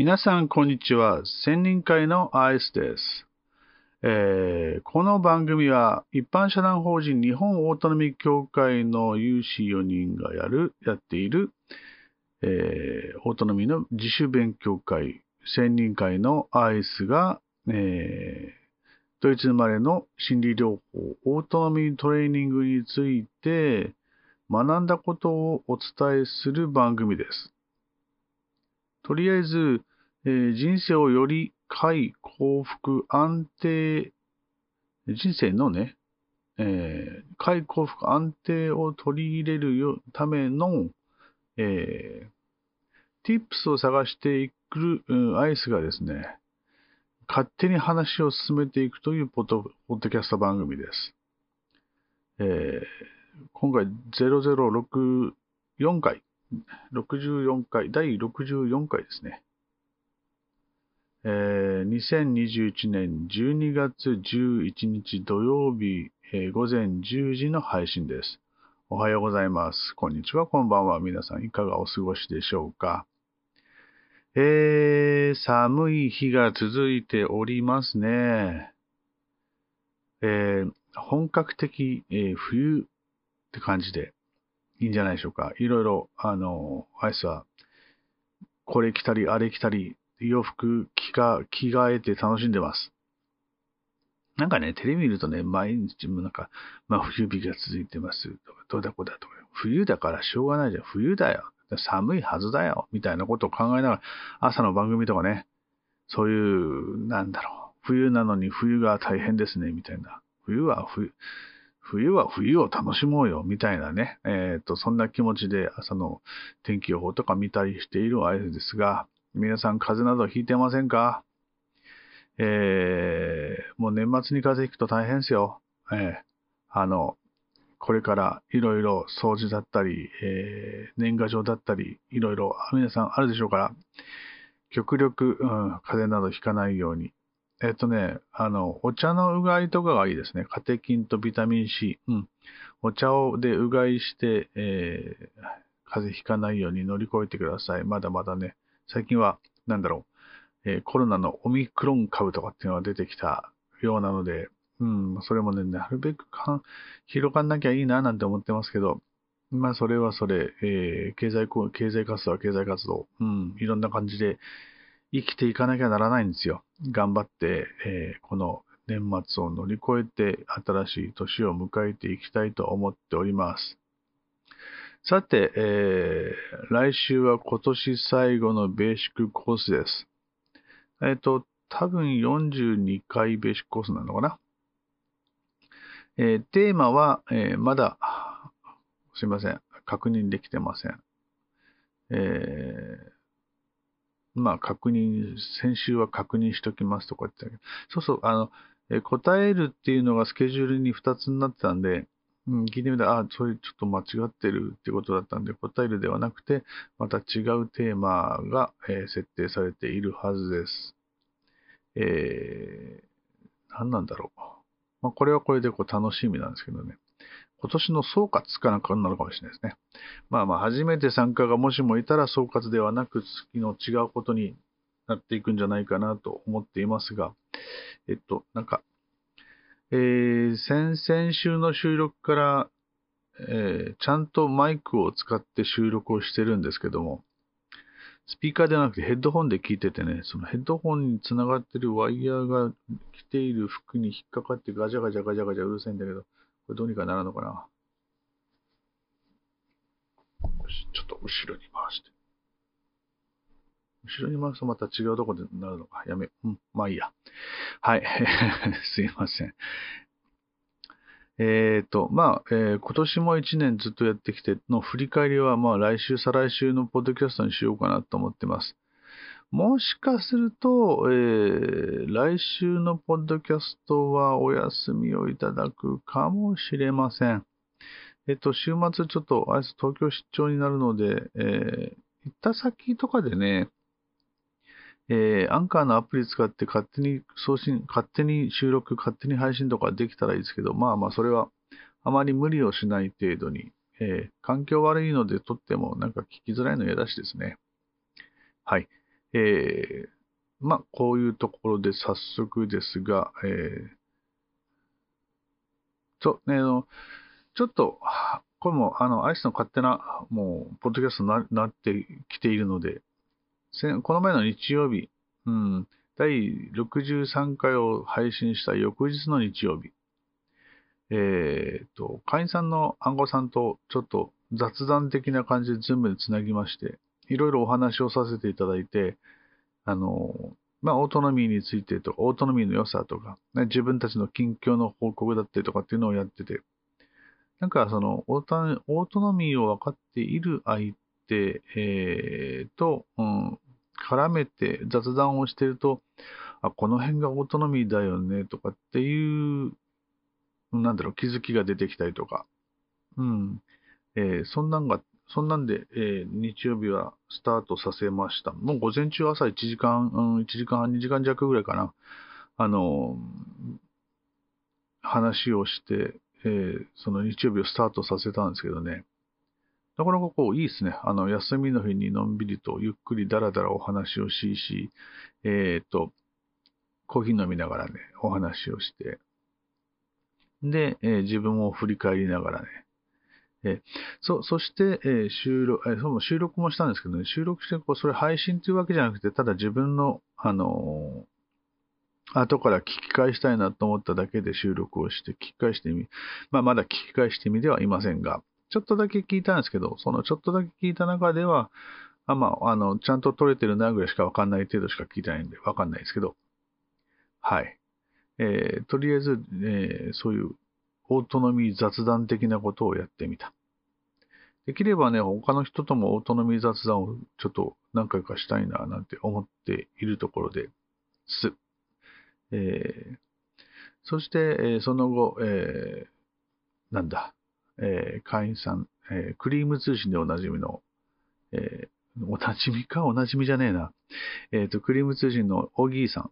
皆さん、こんにちは。千人会のアイスです。えー、この番組は一般社団法人日本オートノミー協会の有志4人がやる、やっている、えー、オートノミーの自主勉強会、千人会のアイスが、えー、ドイツ生まれの心理療法、オートノミートレーニングについて学んだことをお伝えする番組です。とりあえず、えー、人生をより快、幸福、安定、人生のね、えー、快、幸福、安定を取り入れるための、えー、tips を探していく、うん、アイスがですね、勝手に話を進めていくというポッドポッドキャスト番組です。えー、今回0064回、64回、第64回ですね。えー、2021年12月11日土曜日、えー、午前10時の配信です。おはようございます。こんにちは、こんばんは。皆さんいかがお過ごしでしょうか？えー、寒い日が続いておりますね。えー、本格的、えー、冬って感じでいいんじゃないでしょうか。いろいろ、あの、アイスは、これ着たり、あれ着たり、洋服着か着替えて楽しんでます。なんかね、テレビ見るとね、毎日もなんか、まあ冬日が続いてますとか、どうだこうだとか、冬だからしょうがないじゃん、冬だよ、寒いはずだよ、みたいなことを考えながら、朝の番組とかね、そういう、なんだろう、冬なのに冬が大変ですね、みたいな。冬は冬、冬は冬を楽しもうよ、みたいなね、えっ、ー、と、そんな気持ちで朝の天気予報とか見たりしている合図ですが、皆さん風邪などひいてませんか？えー、もう年末に風邪ひくと大変ですよ。えー、あの、これからいろいろ掃除だったり、えー、年賀状だったり、いろいろ皆さんあるでしょうから、極力、うん、風邪などひかないように。えっ、とね、あの、お茶のうがいとかがいいですね。カテキンとビタミン C。うん。お茶をでうがいして、えー、風邪ひかないように乗り越えてください。まだまだね、最近は、なんだろう、えー、コロナのオミクロン株とかっていうのが出てきたようなので、うん、それもね、なるべくか広がんなきゃいいななんて思ってますけど、まあ、それはそれ、えー、経済、経済活動は経済活動、うん、いろんな感じで生きていかなきゃならないんですよ。頑張って、えー、この年末を乗り越えて新しい年を迎えていきたいと思っております。さて、えー、来週は今年最後のベーシックコースです。えっ、ー、と、多分42回ベーシックコースなのかな。えー、テーマは、えー、まだ、すいません。確認できてません。えー、まあ、確認、先週は確認しときますとか言ってたけど、そうそう、あの、え答えるっていうのがスケジュールに2つになってたんで、うん、聞いてみたら、あ、それちょっと間違ってるってことだったんで、答えるではなくて、また違うテーマが、えー、設定されているはずです。えー、何なんだろう。まあ、これはこれでこう楽しみなんですけどね。今年の総括かなんかになるかもしれないですね。まあまあ、初めて参加がもしもいたら総括ではなく、月の違うことになっていくんじゃないかなと思っていますが、えっと、なんか、えー、先々週の収録から、えー、ちゃんとマイクを使って収録をしてるんですけども、スピーカーではなくてヘッドホンで聞いててね、そのヘッドホンにつながってるワイヤーが着ている服に引っかかってガチャガチャガチャガチャうるさいんだけど、これどうにかならんのかなよし、ちょっと後ろに回して。後ろに回すとまた違うとこでなるのか。やめ、うん、まあいいや。はい。すいません。えっ、ー、と、まあ、えー、今年も一年ずっとやってきての振り返りは、まあ来週、再来週のポッドキャストにしようかなと思ってます。もしかすると、えー、来週のポッドキャストはお休みをいただくかもしれません。えっ、と、週末ちょっと、あいつ東京出張になるので、えー、行った先とかでね、えー、アンカーのアプリ使って勝手に送信、勝手に収録、勝手に配信とかできたらいいですけど、まあまあそれはあまり無理をしない程度に、えー、環境悪いので撮ってもなんか聞きづらいの嫌だしですね。はい。えー、まあ、こういうところで早速ですが、えー、ちょ、ね、あの、ちょっと、これも、あの、アイスの勝手な、もう、ポッドキャストになってきているので、この前の日曜日、うん、第63回を配信した翌日の日曜日、えっ、と、会員さんの暗号さんとちょっと雑談的な感じで全部でつなぎまして、いろいろお話をさせていただいて、あの、まあ、オートノミーについてとか、オートノミーの良さとか、ね、自分たちの近況の報告だったりとかっていうのをやってて、なんかそのオート、オートノミーを分かっている相手、えー、と、うん、絡めて雑談をしてると、あ、この辺がオートノミーだよねとかっていう、なんだろう、気づきが出てきたりとか、うん、えー、そんなんがそんなんで、えー、日曜日はスタートさせました。もう午前中朝1時間、うん、1時間半、2時間弱ぐらいかな。あの、話をして、えー、その日曜日をスタートさせたんですけどね。なかなかこういいですね。あの、休みの日にのんびりとゆっくりだらだらお話をしし、えっ、ー、と、コーヒー飲みながらね、お話をして、で、えー、自分を振り返りながらね、えそそして、え収録、えその収録もしたんですけどね、収録してこう、それ配信というわけじゃなくて、ただ自分の、あの、後から聞き返したいなと思っただけで収録をして聞き返してみ、まあ、まだ聞き返してみではいませんが、ちょっとだけ聞いたんですけど、そのちょっとだけ聞いた中では、あまあ、あの、ちゃんと撮れてるなぐらいしかわかんない程度しか聞いてないんで、わかんないですけど、はい。えー、とりあえず、えー、そういうオートノミー雑談的なことをやってみた。できればね、他の人ともオートノミー雑談をちょっと何回かしたいななんて思っているところです。えー、そして、え、その後、え、なんだ、えー、会員さん、えー、クリーム通信でおなじみの、えー、おなじみかおなじみじゃねえな。えっ、と、クリーム通信のオギーさん。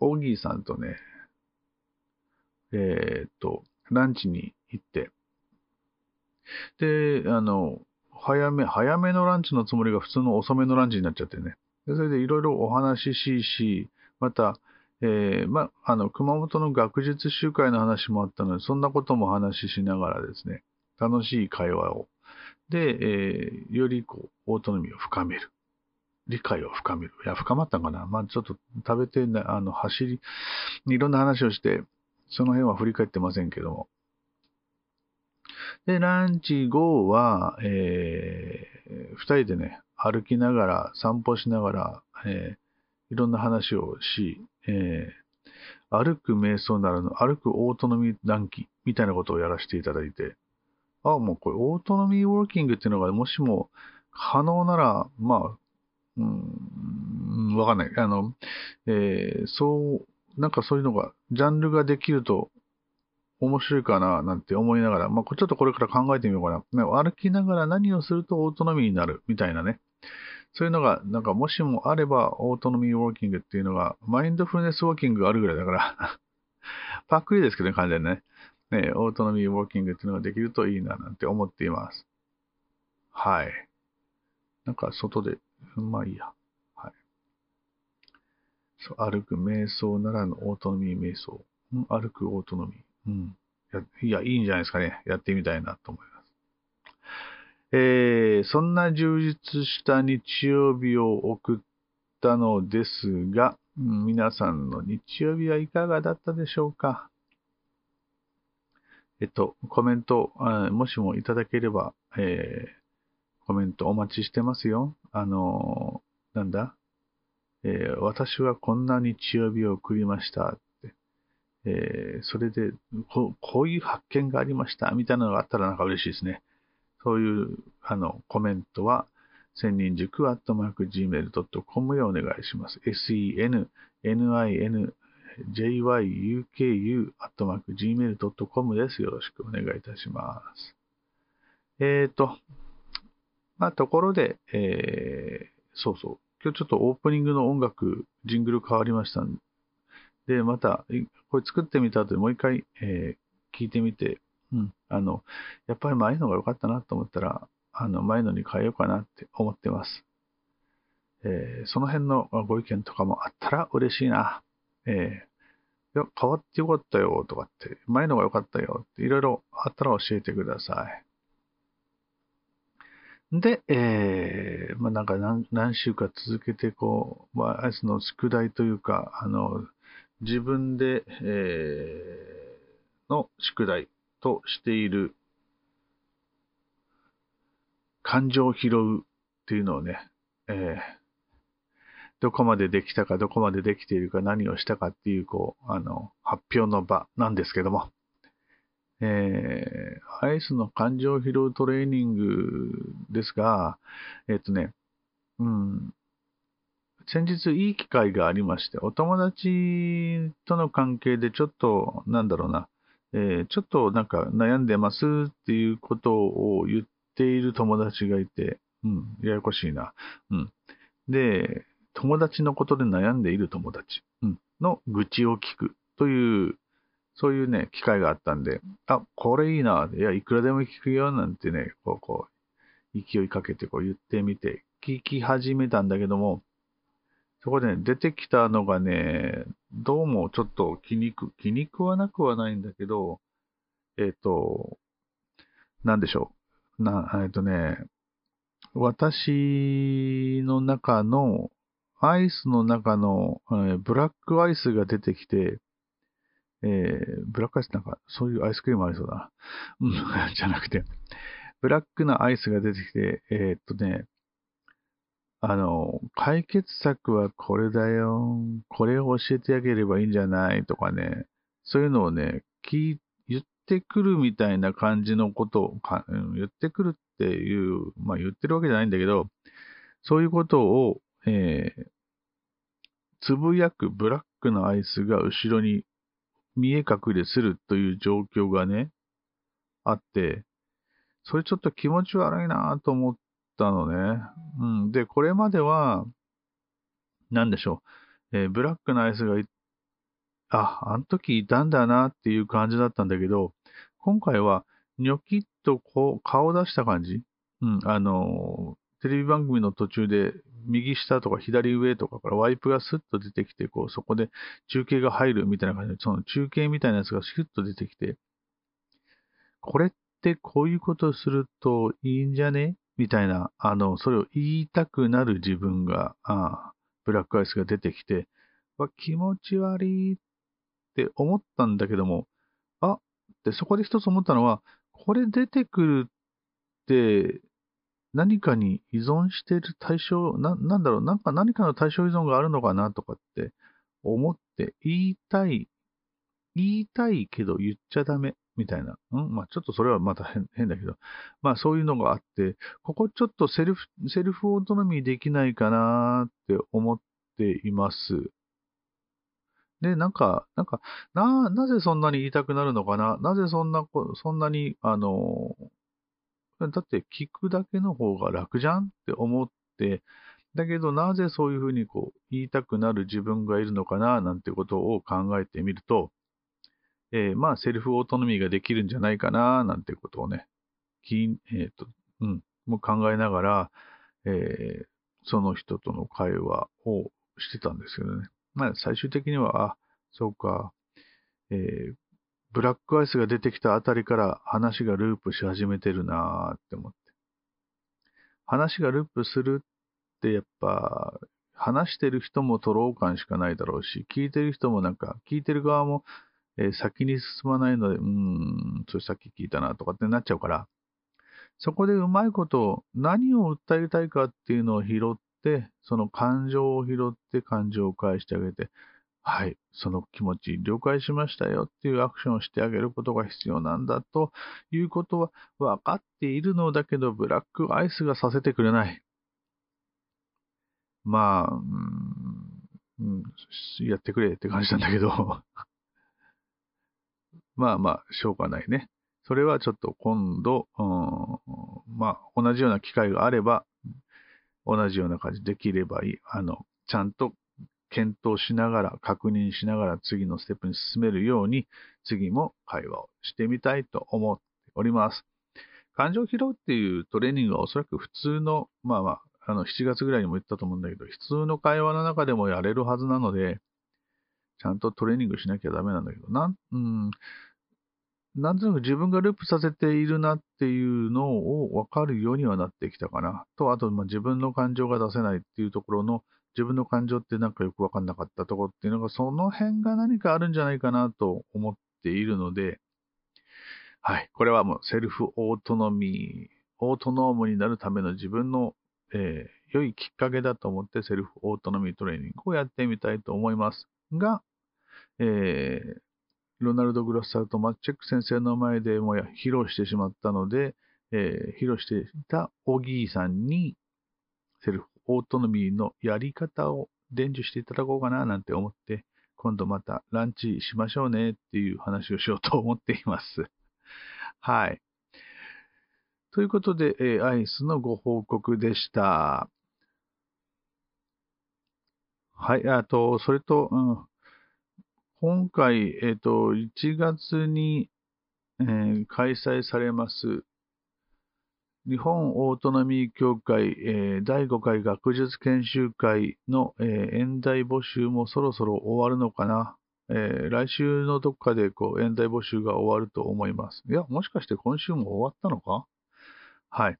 オギーさんとね、えっ、と、ランチに行って、で、あの、早め、早めのランチのつもりが普通の遅めのランチになっちゃってね。でそれでいろいろお話ししし、また、えー、ま、あの、熊本の学術集会の話もあったので、そんなことも話ししながらですね、楽しい会話を。で、えー、よりこう、オートノミーを深める。理解を深める。いや、深まったんかな。まあ、ちょっと食べて、あの、走り、いろんな話をして、その辺は振り返ってませんけども。で、ランチ後は、えー、二人でね、歩きながら、散歩しながら、えー、いろんな話をし、えー、歩く瞑想ならぬ歩くオートノミー談義みたいなことをやらせていただいて、あ、もうこれオートノミーウォーキングっていうのがもしも可能なら、まあ、うん、わかんない。あの、えー、そう、なんかそういうのが、ジャンルができると面白いかななんて思いながら、まあ、ちょっとこれから考えてみようかな。歩きながら何をするとオートノミーになるみたいなね。そういうのが、なんかもしもあれば、オートノミーウォーキングっていうのが、マインドフルネスウォーキングがあるぐらいだからパックリですけどね、完全にね。ね、オートノミーウォーキングっていうのができるといいななんて思っています。はい。なんか外で、まあいいや。はいそう歩く瞑想ならぬオートノミー瞑想。うん、歩くオートノミー。うん。いや、いいんじゃないですかね。やってみたいなと思います。えー、そんな充実した日曜日を送ったのですが、皆さんの日曜日はいかがだったでしょうか？えっと、コメント、もしもいただければ、えー、コメントお待ちしてますよ。あのー、なんだ？えー、私はこんな日曜日を送りましたって、え、それでこ、こういう発見がありましたみたいなのがあったらなんか嬉しいですね。そういう、あの、コメントは、千人塾アットマーク gmail.com へお願いします。sen, nin, jyuku.gmail.com です。よろしくお願いいたします。えっ、ー、と、まあ、ところで、えー、そうそう。今日ちょっとオープニングの音楽、ジングル変わりましたんで、また、これ作ってみた後でもう一回、えー、聞いてみて、うん、あの、やっぱり前のが良かったなと思ったら、あの、前のに変えようかなって思ってます。えー、その辺のご意見とかもあったら嬉しいな。えー、いや、変わってよかったよとかって、前のが良かったよっていろいろあったら教えてください。で、えー、まあ、なんか何何週か続けて、こう、まあ、あいつの宿題というか、あの、自分で、えー、の宿題としている感情を拾うっていうのをね、えー、どこまでできたか、どこまでできているか、何をしたかっていう、こう、あの、発表の場なんですけども、えー、アイスの感情を拾うトレーニングですが、えっ、とね、うん、先日いい機会がありまして、お友達との関係でちょっと、なんだろうな、えー、ちょっとなんか悩んでますっていうことを言っている友達がいて、うん、ややこしいな。うん。で、友達のことで悩んでいる友達、うん、の愚痴を聞くという、そういうね、機会があったんで、あ、これいいな、いや、いくらでも聞くよ、なんてね、こう、こう、勢いかけてこう言ってみて、聞き始めたんだけども、そこでね、出てきたのがね、どうもちょっと気にく、気に食わなくはないんだけど、えっ、ー、と、なんでしょう。な、えっ、ー、とね、私の中の、アイスの中の、えー、ブラックアイスが出てきて、えー、ブラックアイスなんか、そういうアイスクリームありそうだな。じゃなくて、ブラックなアイスが出てきて、えー、っとね、あの、解決策はこれだよ。これを教えてあげればいいんじゃないとかね。そういうのをね、聞言ってくるみたいな感じのことをか、言ってくるっていう、まあ言ってるわけじゃないんだけど、そういうことを、えー、つぶやくブラックなアイスが後ろに見え隠れするという状況がね、あって、それちょっと気持ち悪いなと思ったのね。うん。で、これまでは、なんでしょう。えー、ブラックなアイスが、あ、あの時いたんだなっていう感じだったんだけど、今回は、ニョキッとこう、顔出した感じうん、あのテレビ番組の途中で、右下とか左上とかからワイプがスッと出てきて、こう、そこで中継が入るみたいな感じで、その中継みたいなやつがシュッと出てきて、これってこういうことするといいんじゃね？みたいな、あの、それを言いたくなる自分が、あブラックアイスが出てきて、わ、気持ち悪いって思ったんだけども、あ、っそこで一つ思ったのは、これ出てくるって、何かに依存している対象、な、なんだろう、なんか何かの対象依存があるのかなとかって思って言いたい、言いたいけど言っちゃダメみたいな。うん？まあちょっとそれはまた変変だけど。まあそういうのがあって、ここちょっとセルフ、セルフオートノミーできないかなって思っています。で、なんか、なんか、な、なぜそんなに言いたくなるのかな？なぜそんな、そんなに、あの、だって聞くだけの方が楽じゃんって思って、だけどなぜそういうふうにこう言いたくなる自分がいるのかななんてことを考えてみると、えー、まあ、セルフオートノミーができるんじゃないかな、なんてことをね、きえっ、ー、と、うん、もう考えながら、えー、その人との会話をしてたんですけどね。まあ、最終的には、あ、そうか、えー、ブラックアイスが出てきたあたりから話がループし始めてるなーって思って。話がループするってやっぱ、話してる人もトロー感しかないだろうし、聞いてる人もなんか、聞いてる側もえー、先に進まないので、うーん、それさっき聞いたなとかってなっちゃうから、そこでうまいこと何を訴えたいかっていうのを拾って、その感情を拾って感情を返してあげて、はい、その気持ち了解しましたよっていうアクションをしてあげることが必要なんだということは分かっているのだけど、ブラックアイスがさせてくれない。まあ、うん、やってくれって感じなんだけど まあまあ、しょうがないね。それはちょっと今度、うん、まあ、同じような機会があれば、同じような感じできればいい。あの、ちゃんと検討しながら、確認しながら次のステップに進めるように、次も会話をしてみたいと思っております。感情疲労っていうトレーニングはおそらく普通の、まあまあの、7月ぐらいにも言ったと思うんだけど、普通の会話の中でもやれるはずなので、ちゃんとトレーニングしなきゃダメなんだけど、なん、うん、なんとなく自分がループさせているなっていうのを分かるようにはなってきたかな。と、あと、ま、自分の感情が出せないっていうところの、自分の感情ってなんかよく分かんなかったところっていうのが、その辺が何かあるんじゃないかなと思っているので、はい。これはもうセルフオートノミー、オートノームになるための自分の、えー、良いきっかけだと思ってセルフオートノミートレーニングをやってみたいと思いますが、えー、ロナルド・グロッサルとマッチェック先生の前でもや披露してしまったので、えー、披露していたオギーさんにセルフオートノミーのやり方を伝授していただこうかななんて思って、今度またランチしましょうねっていう話をしようと思っています。はい。ということで、えー、アイスのご報告でした。はい、あと、それと、うん、今回、えっ、ー、と、1月に、えー、開催されます、日本オートノミー協会、えー、第5回学術研修会の、えー、演題募集もそろそろ終わるのかな。えー、来週のどっかでこう演題募集が終わると思います。いや、もしかして今週も終わったのか？はい。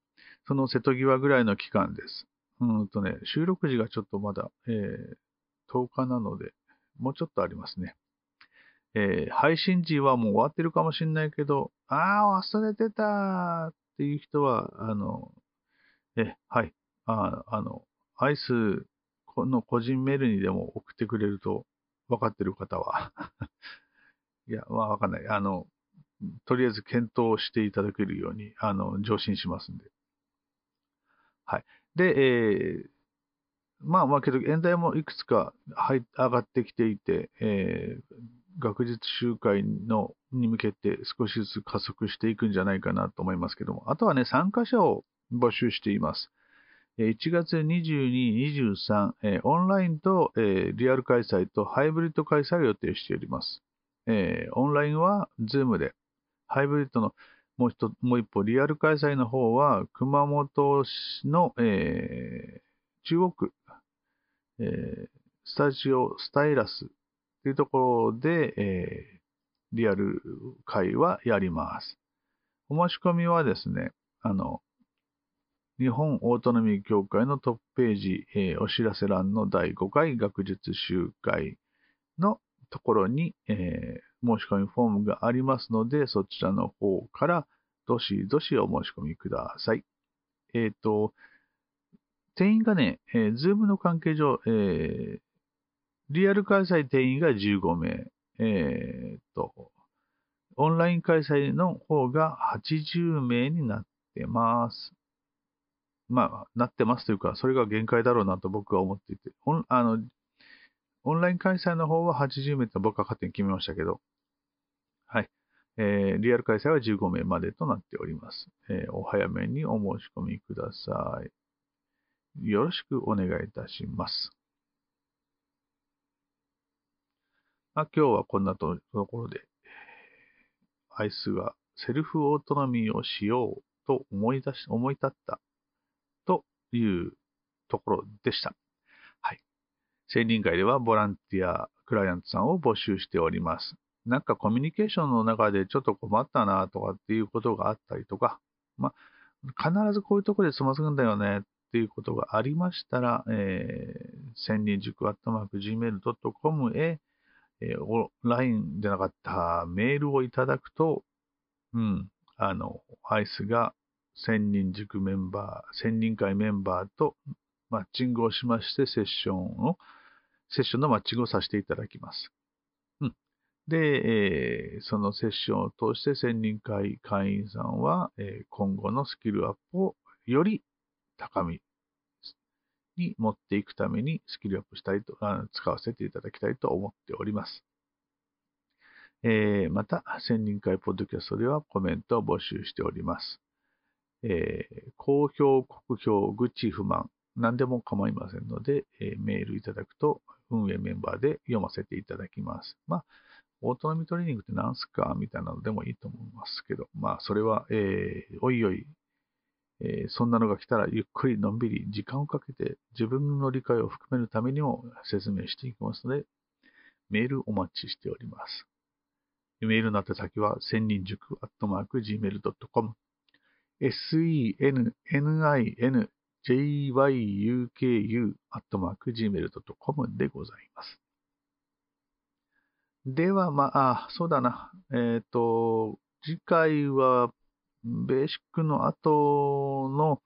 その瀬戸際ぐらいの期間です。うんとね、収録時がちょっとまだ、えー、10日なので、もうちょっとありますね。えー、配信時はもう終わってるかもしれないけど、ああ、忘れてたっていう人は、あの、え、はい。ああの、アイスの個人メールにでも送ってくれると分かってる方は いや、まあわかんない。あの、とりあえず検討していただけるように、あの、上申しますんで。はい。で、えー、まあまあけど、演題もいくつか入上がってきていて、えー、学術集会のに向けて少しずつ加速していくんじゃないかなと思いますけども、あとはね、参加者を募集しています。1月22、23、オンラインと、リアル開催とハイブリッド開催を予定しております。オンラインは Zoom で、ハイブリッドのもう一もう一歩、リアル開催の方は熊本市の、えー、中央区、えー、スタジオスタイラスというところで、えー、リアル会はやります。お申し込みはですね、あの、日本オートノミー協会のトップページ、えー、お知らせ欄の第5回学術集会のところに、えー、申し込みフォームがありますので、そちらの方からどしどしお申し込みください。えっ、ー、と、定員がね、えー、ズームの関係上、えー、リアル開催定員が15名、えー、と、オンライン開催の方が80名になってます。まあ、なってますというか、それが限界だろうなと僕は思っていて、オンあのオンライン開催の方は80名と僕は勝手に決めましたけど、はい。えー、リアル開催は15名までとなっております。えー、お早めにお申し込みください。よろしくお願いいたします。まあ、今日はこんなところで、アイスがセルフオートノミーをしようと思い出し、思い立ったというところでした。はい。青人会ではボランティア、クライアントさんを募集しております。なんかコミュニケーションの中でちょっと困ったなとかっていうことがあったりとか、まあ、必ずこういうところでつまずくんだよねっていうことがありましたら、えー、千人塾アットマーク gmail.com へ、えー、オンラインでなかったメールをいただくと、うん、あの、アイスが千人塾メンバー、千人会メンバーとマッチングをしましてセッションを、セッションのマッチングをさせていただきます。うん。で、えー、そのセッションを通して千人会会員さんは、えー、今後のスキルアップをより高みに持っていくためにスキルアップしたいと、あ使わせていただきたいと思っております。えー、また、千人会ポッドキャストではコメントを募集しております。えー、公表、国評、愚痴、不満、何でも構いませんので、えー、メールいただくと、運営メンバーで読ませていただきます。まあ、オートノミトレーニングって何すかみたいなのでもいいと思いますけど、まあ、それは、えー、おいおい、えーそんなのが来たらゆっくりのんびり時間をかけて自分の理解を含めるためにも説明していきますので、メールお待ちしております。メールの宛先は、千人塾アットマーク gmail.com、senninjyuku アットマーク gmail.com でございます。では、まあ、あそうだな。えっ、と、次回は、ベーシックの後の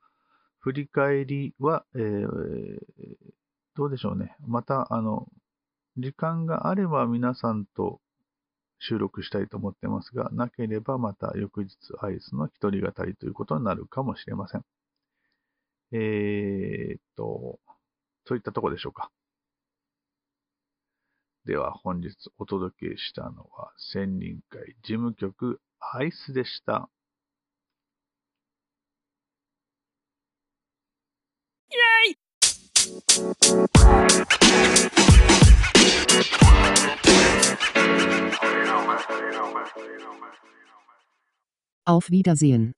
振り返りは、えーどうでしょうね。また、あの、時間があれば皆さんと収録したいと思ってますが、なければまた翌日アイスの一人語りということになるかもしれません。えーっと、そういったとこでしょうか。では本日お届けしたのは千人会事務局アイスでした。Auf Wiedersehen.